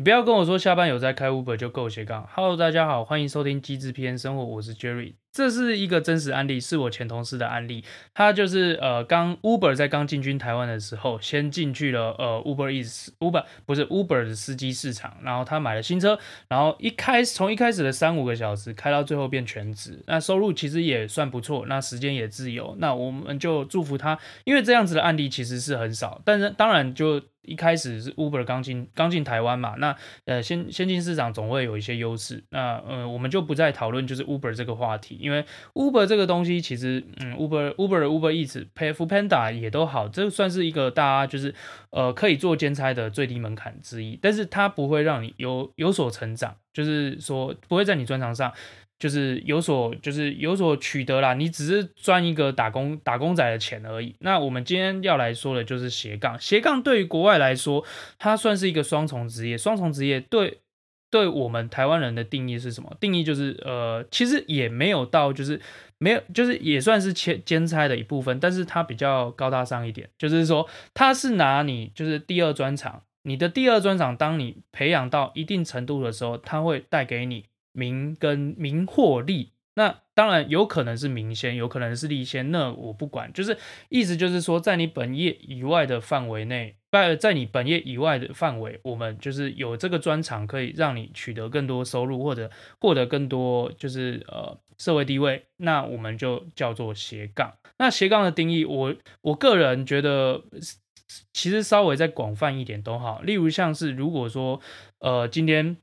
你不要跟我说下班有在开 Uber 就够斜杠。Hello，大家好，欢迎收听机智篇生活，我是 Jerry。这是一个真实案例，是我前同事的案例。他就是呃，刚 Uber 在刚进军台湾的时候，先进去了呃 Uber Eats Uber 不是 Uber 的司机市场。然后他买了新车，然后一开始从一开始的三五个小时开到最后变全职，那收入其实也算不错，那时间也自由。那我们就祝福他，因为这样子的案例其实是很少。但是当然就。一开始是 Uber 刚进刚进台湾嘛，那呃先先进市场总会有一些优势，那呃我们就不再讨论就是 Uber 这个话题，因为 Uber 这个东西其实嗯 Uber Uber Uber Eats、Foodpanda 也都好，这算是一个大家就是呃可以做兼差的最低门槛之一，但是它不会让你有有所成长，就是说不会在你专长上。就是有所，就是有所取得啦。你只是赚一个打工打工仔的钱而已。那我们今天要来说的就是斜杠。斜杠对于国外来说，它算是一个双重职业。双重职业对对我们台湾人的定义是什么？定义就是呃，其实也没有到，就是没有，就是也算是兼兼差的一部分，但是它比较高大上一点。就是说，它是拿你就是第二专长，你的第二专长，当你培养到一定程度的时候，它会带给你。名跟名或利，那当然有可能是名先，有可能是利先，那我不管，就是意思就是说，在你本业以外的范围内，在在你本业以外的范围，我们就是有这个专长，可以让你取得更多收入，或者获得更多就是呃社会地位，那我们就叫做斜杠。那斜杠的定义，我我个人觉得其实稍微再广泛一点都好，例如像是如果说呃今天。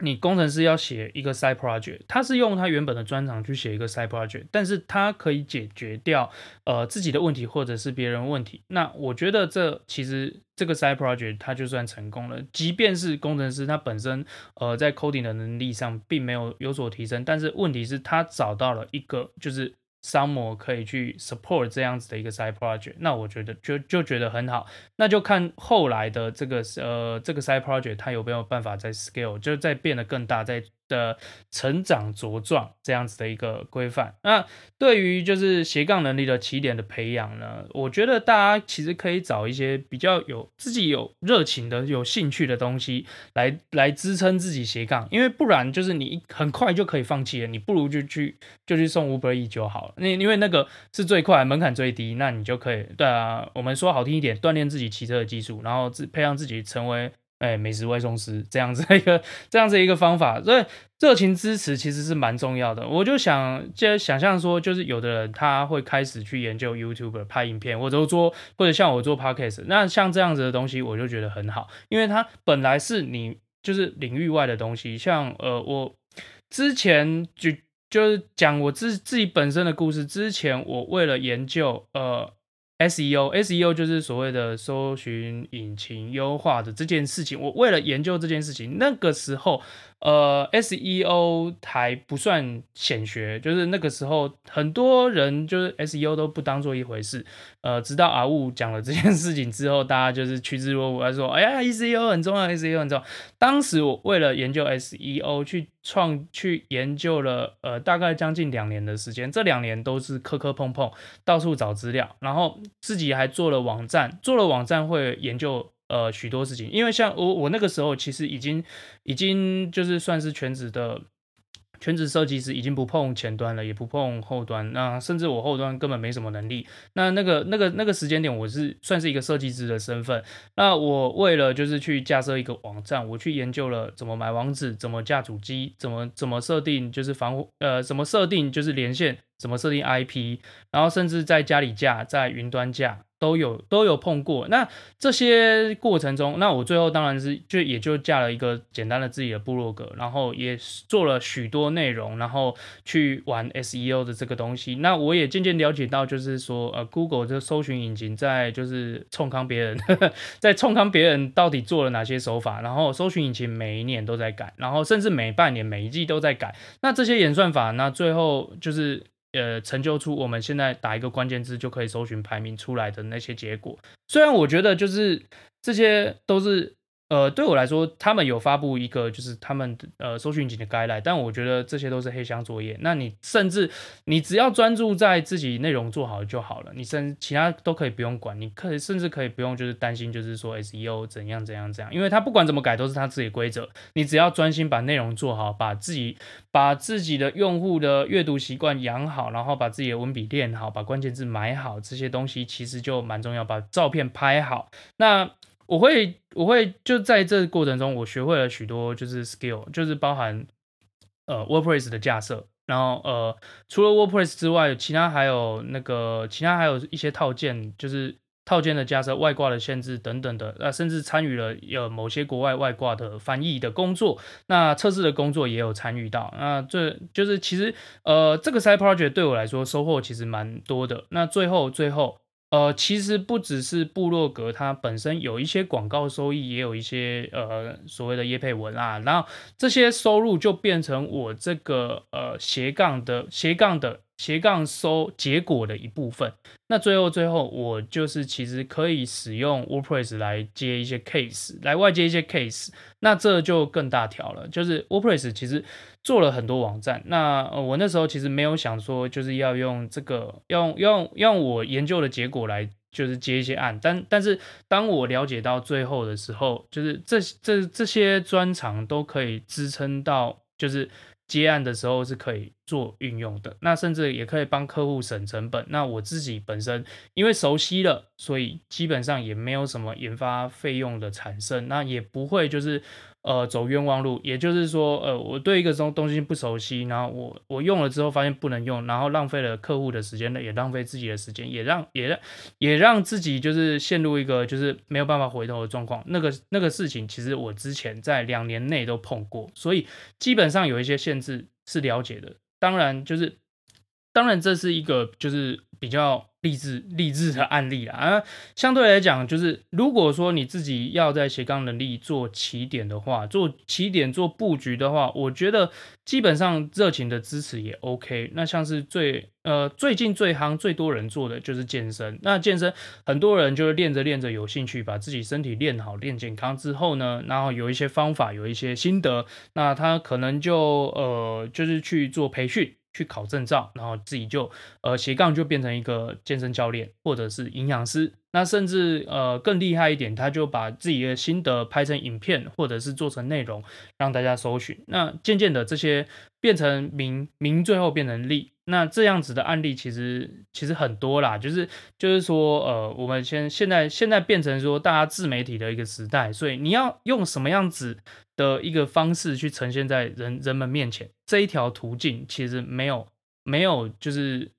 你工程师要写一个 side project，他是用他原本的专长去写一个 side project，但是他可以解决掉呃自己的问题或者是别人问题。那我觉得这其实这个 side project 他就算成功了，即便是工程师他本身呃在 coding 的能力上并没有有所提升，但是问题是他找到了一个就是。商模可以去 support 这样子的一个 side project，那我觉得就就觉得很好，那就看后来的这个呃这个 side project 它有没有办法再 scale，就再变得更大，再。的成长茁壮这样子的一个规范，那对于就是斜杠能力的起点的培养呢，我觉得大家其实可以找一些比较有自己有热情的、有兴趣的东西来来支撑自己斜杠，因为不然就是你很快就可以放弃了，你不如就去就去送 Uber E 就好了，那因为那个是最快、门槛最低，那你就可以对啊，我们说好听一点，锻炼自己骑车的技术，然后自培养自己成为。哎，美食外送师这样子一个这样子一个方法，所以热情支持其实是蛮重要的。我就想，就想象说，就是有的人他会开始去研究 YouTube 拍影片，或者做，或者像我做 Podcast，那像这样子的东西，我就觉得很好，因为它本来是你就是领域外的东西。像呃，我之前就就是讲我自自己本身的故事，之前我为了研究呃。SEO，SEO 就是所谓的搜寻引擎优化的这件事情。我为了研究这件事情，那个时候。呃，SEO 还不算显学，就是那个时候很多人就是 SEO 都不当做一回事。呃，直到阿雾讲了这件事情之后，大家就是趋之若鹜，他说，哎呀，SEO 很重要，SEO 很重要。当时我为了研究 SEO 去创去研究了，呃，大概将近两年的时间，这两年都是磕磕碰碰，到处找资料，然后自己还做了网站，做了网站会研究。呃，许多事情，因为像我，我那个时候其实已经，已经就是算是全职的全职设计师，已经不碰前端了，也不碰后端，那甚至我后端根本没什么能力。那那个那个那个时间点，我是算是一个设计师的身份。那我为了就是去架设一个网站，我去研究了怎么买网址，怎么架主机，怎么怎么设定就是防呃，怎么设定就是连线，怎么设定 IP，然后甚至在家里架，在云端架。都有都有碰过，那这些过程中，那我最后当然是就也就架了一个简单的自己的部落格，然后也做了许多内容，然后去玩 SEO 的这个东西。那我也渐渐了解到，就是说，呃，Google 这搜寻引擎在就是冲康别人，在冲康别人到底做了哪些手法，然后搜寻引擎每一年都在改，然后甚至每半年每一季都在改。那这些演算法，那最后就是。呃，成就出我们现在打一个关键字就可以搜寻排名出来的那些结果。虽然我觉得就是这些都是呃，对我来说，他们有发布一个就是他们呃搜寻引擎的 guideline，但我觉得这些都是黑箱作业。那你甚至你只要专注在自己内容做好就好了，你甚至其他都可以不用管，你可以甚至可以不用就是担心就是说 SEO 怎样怎样怎样，因为他不管怎么改都是他自己的规则，你只要专心把内容做好，把自己把自己的用户的阅读习惯养好，然后把自己的文笔练好，把关键字买好，这些东西其实就蛮重要，把照片拍好，那。我会，我会就在这个过程中，我学会了许多就是 skill，就是包含呃 WordPress 的架设，然后呃除了 WordPress 之外，其他还有那个其他还有一些套件，就是套件的架设、外挂的限制等等的，那甚至参与了有某些国外外挂的翻译的工作，那测试的工作也有参与到，那这就是其实呃这个 side project 对我来说收获其实蛮多的。那最后最后。呃，其实不只是部落格，它本身有一些广告收益，也有一些呃所谓的业配文啊，然后这些收入就变成我这个呃斜杠的斜杠的斜杠收结果的一部分。那最后最后，我就是其实可以使用 WordPress 来接一些 case，来外接一些 case，那这就更大条了。就是 WordPress 其实做了很多网站，那我那时候其实没有想说就是要用这个用用用我研究的结果来就是接一些案，但但是当我了解到最后的时候，就是这这这些专长都可以支撑到就是。接案的时候是可以做运用的，那甚至也可以帮客户省成本。那我自己本身因为熟悉了，所以基本上也没有什么研发费用的产生，那也不会就是。呃，走冤枉路，也就是说，呃，我对一个东东西不熟悉，然后我我用了之后发现不能用，然后浪费了客户的时间，也浪费自己的时间，也让也让也让自己就是陷入一个就是没有办法回头的状况。那个那个事情，其实我之前在两年内都碰过，所以基本上有一些限制是了解的。当然，就是当然这是一个就是比较。励志励志的案例啦啊，相对来讲，就是如果说你自己要在斜杠能力做起点的话，做起点做布局的话，我觉得基本上热情的支持也 OK。那像是最呃最近最夯最多人做的就是健身，那健身很多人就是练着练着有兴趣，把自己身体练好练健康之后呢，然后有一些方法有一些心得，那他可能就呃就是去做培训。去考证照，然后自己就呃斜杠就变成一个健身教练或者是营养师，那甚至呃更厉害一点，他就把自己的心得拍成影片或者是做成内容让大家搜寻。那渐渐的这些变成名，名最后变成利，那这样子的案例其实其实很多啦，就是就是说呃我们现现在现在变成说大家自媒体的一个时代，所以你要用什么样子的一个方式去呈现在人人们面前，这一条途径其实没有没有就是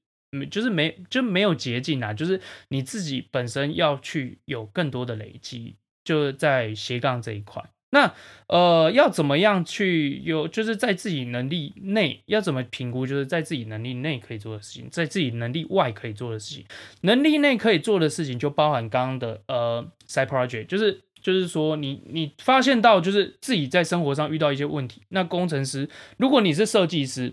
就是没就没有捷径啊，就是你自己本身要去有更多的累积，就在斜杠这一块。那呃要怎么样去有就是在自己能力内要怎么评估，就是在自己能力内可以做的事情，在自己能力外可以做的事情。能力内可以做的事情就包含刚刚的呃 side project，就是。就是说，你你发现到就是自己在生活上遇到一些问题。那工程师，如果你是设计师，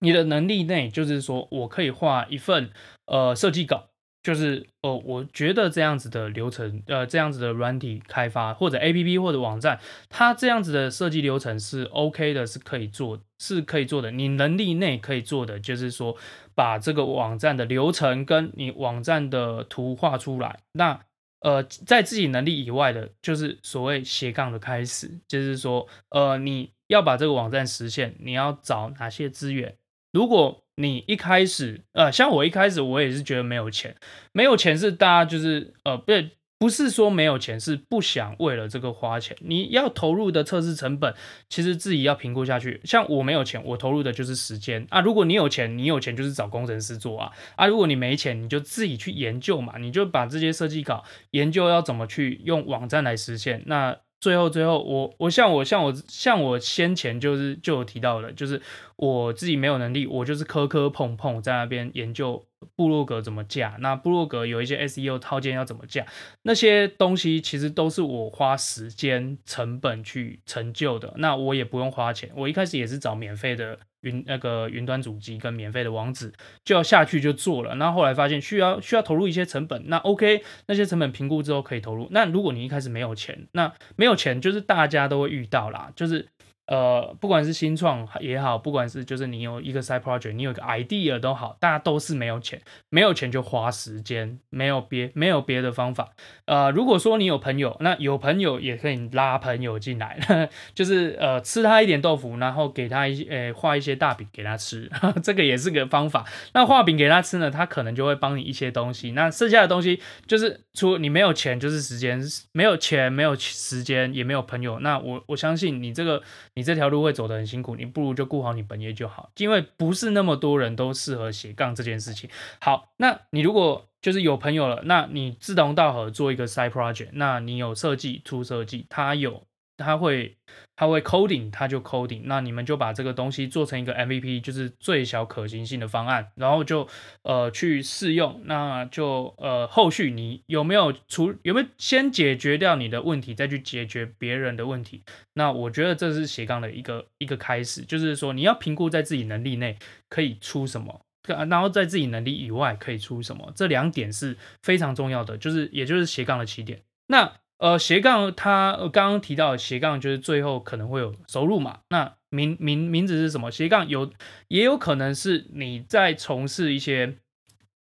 你的能力内就是说我可以画一份呃设计稿，就是哦、呃，我觉得这样子的流程，呃，这样子的软体开发或者 APP 或者网站，它这样子的设计流程是 OK 的，是可以做，是可以做的。你能力内可以做的，就是说把这个网站的流程跟你网站的图画出来。那呃，在自己能力以外的，就是所谓斜杠的开始，就是说，呃，你要把这个网站实现，你要找哪些资源？如果你一开始，呃，像我一开始，我也是觉得没有钱，没有钱是大家就是，呃，不对。不是说没有钱，是不想为了这个花钱。你要投入的测试成本，其实自己要评估下去。像我没有钱，我投入的就是时间啊。如果你有钱，你有钱就是找工程师做啊啊。如果你没钱，你就自己去研究嘛，你就把这些设计稿研究要怎么去用网站来实现。那最后最后，我我像我像我像我先前就是就有提到的，就是我自己没有能力，我就是磕磕碰碰在那边研究。部落格怎么架？那部落格有一些 SEO 套件要怎么架？那些东西其实都是我花时间成本去成就的。那我也不用花钱，我一开始也是找免费的云那个云端主机跟免费的网址，就要下去就做了。那后来发现需要需要投入一些成本，那 OK，那些成本评估之后可以投入。那如果你一开始没有钱，那没有钱就是大家都会遇到啦，就是。呃，不管是新创也好，不管是就是你有一个 side project，你有一个 idea 都好，大家都是没有钱，没有钱就花时间，没有别没有别的方法。呃，如果说你有朋友，那有朋友也可以拉朋友进来，就是呃吃他一点豆腐，然后给他一些呃画一些大饼给他吃，这个也是个方法。那画饼给他吃呢，他可能就会帮你一些东西。那剩下的东西就是除你没有钱，就是时间，没有钱，没有时间，也没有朋友。那我我相信你这个。你这条路会走得很辛苦，你不如就顾好你本业就好，因为不是那么多人都适合斜杠这件事情。好，那你如果就是有朋友了，那你志同道合做一个 side project，那你有设计出设计，他有。他会，他会 coding，他就 coding。那你们就把这个东西做成一个 MVP，就是最小可行性的方案，然后就呃去试用。那就呃后续你有没有出，有没有先解决掉你的问题，再去解决别人的问题？那我觉得这是斜杠的一个一个开始，就是说你要评估在自己能力内可以出什么，然后在自己能力以外可以出什么，这两点是非常重要的，就是也就是斜杠的起点。那呃，斜杠它刚刚提到斜杠就是最后可能会有收入嘛？那名名名字是什么？斜杠有也有可能是你在从事一些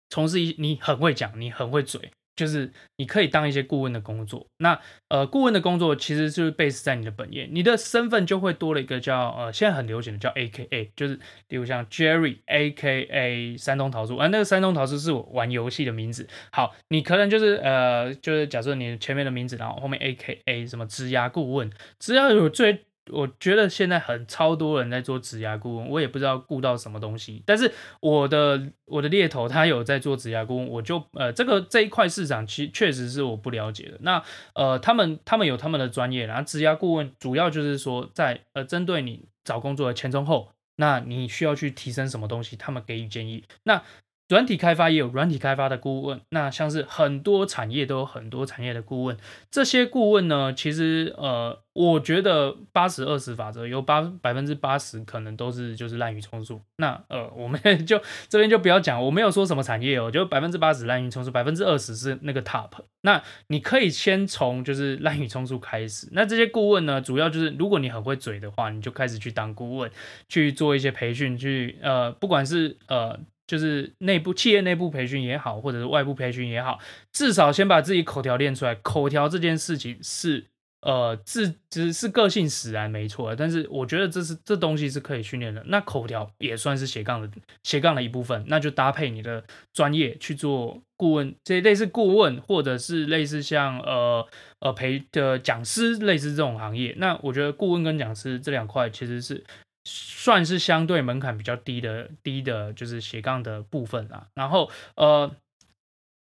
从事一你很会讲，你很会嘴。就是你可以当一些顾问的工作，那呃顾问的工作其实就是 base 在你的本业，你的身份就会多了一个叫呃现在很流行的叫 AKA，就是例如像 Jerry AKA 山东桃树，啊那个山东桃树是我玩游戏的名字。好，你可能就是呃就是假设你前面的名字，然后后面 AKA 什么质押顾问，只要有最。我觉得现在很超多人在做职涯顾问，我也不知道顾到什么东西。但是我的我的猎头他有在做职涯顾问，我就呃这个这一块市场其实确实是我不了解的。那呃他们他们有他们的专业，然后职涯顾问主要就是说在呃针对你找工作的前中后，那你需要去提升什么东西，他们给予建议。那软体开发也有软体开发的顾问，那像是很多产业都有很多产业的顾问。这些顾问呢，其实呃，我觉得八十二十法则有八百分之八十可能都是就是滥竽充数。那呃，我们 就这边就不要讲，我没有说什么产业哦，就百分之八十滥竽充数，百分之二十是那个 top。那你可以先从就是滥竽充数开始。那这些顾问呢，主要就是如果你很会嘴的话，你就开始去当顾问，去做一些培训，去呃，不管是呃。就是内部企业内部培训也好，或者是外部培训也好，至少先把自己口条练出来。口条这件事情是呃自只是个性使然没错，但是我觉得这是这东西是可以训练的。那口条也算是斜杠的斜杠的一部分，那就搭配你的专业去做顾问，这类似顾问或者是类似像呃呃培的讲师，类似这种行业。那我觉得顾问跟讲师这两块其实是。算是相对门槛比较低的低的，就是斜杠的部分啦。然后呃，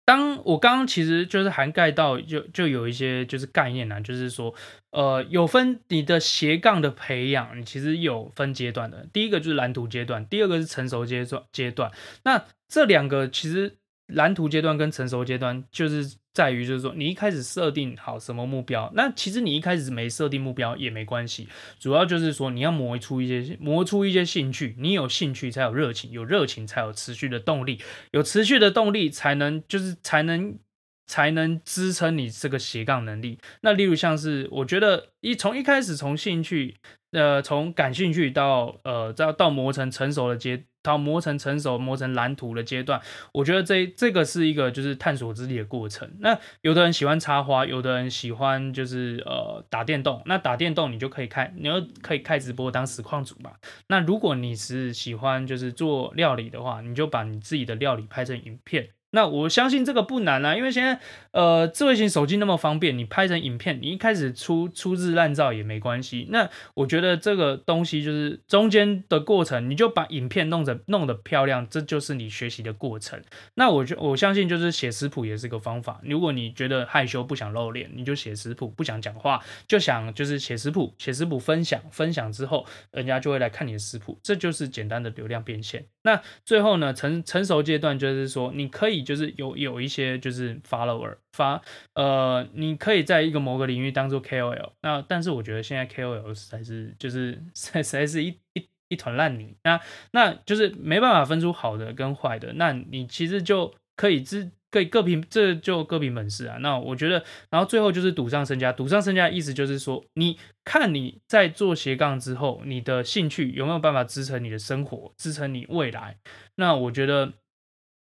当我刚刚其实就是涵盖到就就有一些就是概念呢，就是说呃有分你的斜杠的培养，你其实有分阶段的。第一个就是蓝图阶段，第二个是成熟阶段阶段。那这两个其实蓝图阶段跟成熟阶段就是。在于就是说，你一开始设定好什么目标，那其实你一开始没设定目标也没关系，主要就是说你要磨出一些磨出一些兴趣，你有兴趣才有热情，有热情才有持续的动力，有持续的动力才能就是才能才能支撑你这个斜杠能力。那例如像是我觉得一从一开始从兴趣。呃，从感兴趣到呃，到到磨成成熟的阶，到磨成成熟、磨成蓝图的阶段，我觉得这这个是一个就是探索自己的过程。那有的人喜欢插花，有的人喜欢就是呃打电动。那打电动你就可以开，你要可以开直播当实况主嘛。那如果你是喜欢就是做料理的话，你就把你自己的料理拍成影片。那我相信这个不难啊，因为现在呃智慧型手机那么方便，你拍成影片，你一开始出粗制滥造也没关系。那我觉得这个东西就是中间的过程，你就把影片弄得弄得漂亮，这就是你学习的过程。那我就我相信就是写食谱也是个方法。如果你觉得害羞不想露脸，你就写食谱；不想讲话就想就是写食谱，写食谱分享分享之后，人家就会来看你的食谱，这就是简单的流量变现。那最后呢，成成熟阶段就是说你可以。就是有有一些就是 follower 发呃，你可以在一个某个领域当做 KOL，那但是我觉得现在 KOL 实在是就是 实在是一一一团烂泥。那那就是没办法分出好的跟坏的，那你其实就可以知。可以各凭，这就各凭本事啊。那我觉得，然后最后就是赌上身家。赌上身家的意思就是说，你看你在做斜杠之后，你的兴趣有没有办法支撑你的生活，支撑你未来？那我觉得，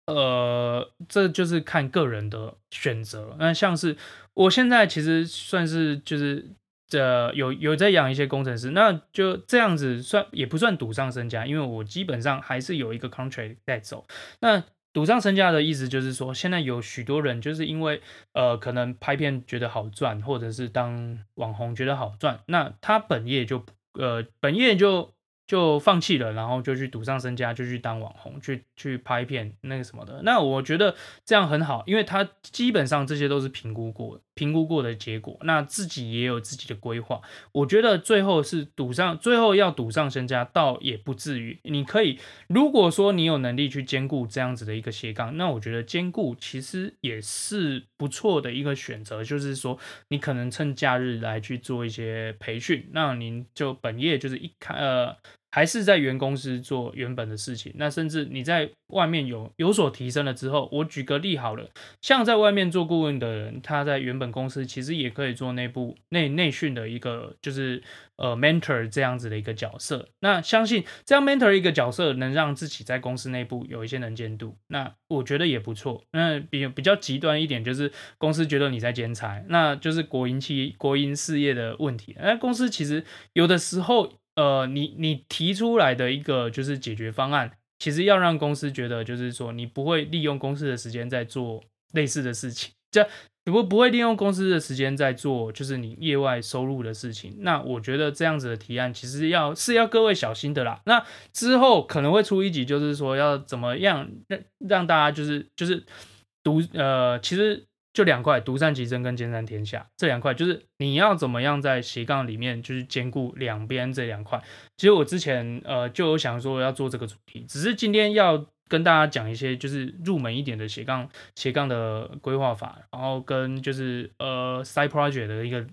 呃，这就是看个人的选择。那像是我现在其实算是就是这有有在养一些工程师，那就这样子算也不算赌上身家，因为我基本上还是有一个 contract 在走。那赌上身家的意思就是说，现在有许多人就是因为呃，可能拍片觉得好赚，或者是当网红觉得好赚，那他本业就呃，本业就。就放弃了，然后就去赌上身家，就去当网红，去去拍片那个什么的。那我觉得这样很好，因为他基本上这些都是评估过的、评估过的结果。那自己也有自己的规划。我觉得最后是赌上，最后要赌上身家，倒也不至于。你可以，如果说你有能力去兼顾这样子的一个斜杠，那我觉得兼顾其实也是不错的一个选择。就是说，你可能趁假日来去做一些培训，那您就本业就是一开呃。还是在原公司做原本的事情，那甚至你在外面有有所提升了之后，我举个例好了，像在外面做顾问的人，他在原本公司其实也可以做内部内内训的一个就是呃 mentor 这样子的一个角色。那相信这样 mentor 一个角色能让自己在公司内部有一些能见度，那我觉得也不错。那比比较极端一点就是公司觉得你在兼差，那就是国营企国营事业的问题。那公司其实有的时候。呃，你你提出来的一个就是解决方案，其实要让公司觉得就是说你不会利用公司的时间在做类似的事情，这不不会利用公司的时间在做就是你业外收入的事情。那我觉得这样子的提案其实要是要各位小心的啦。那之后可能会出一集，就是说要怎么样让让大家就是就是读呃，其实。就两块，独善其身跟兼善天下这两块，就是你要怎么样在斜杠里面就是兼顾两边这两块。其实我之前呃就有想说要做这个主题，只是今天要跟大家讲一些就是入门一点的斜杠斜杠的规划法，然后跟就是呃 side project 的一个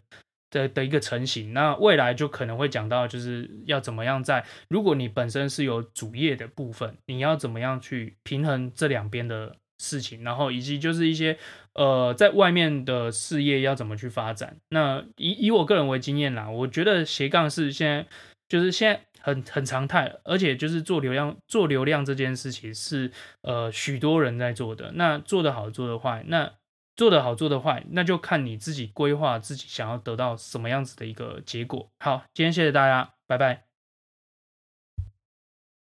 的的一个成型。那未来就可能会讲到就是要怎么样在如果你本身是有主业的部分，你要怎么样去平衡这两边的事情，然后以及就是一些呃，在外面的事业要怎么去发展？那以以我个人为经验啦，我觉得斜杠是现在就是现在很很常态，而且就是做流量做流量这件事情是呃许多人在做的。那做得好做得坏，那做得好做得坏，那就看你自己规划自己想要得到什么样子的一个结果。好，今天谢谢大家，拜拜。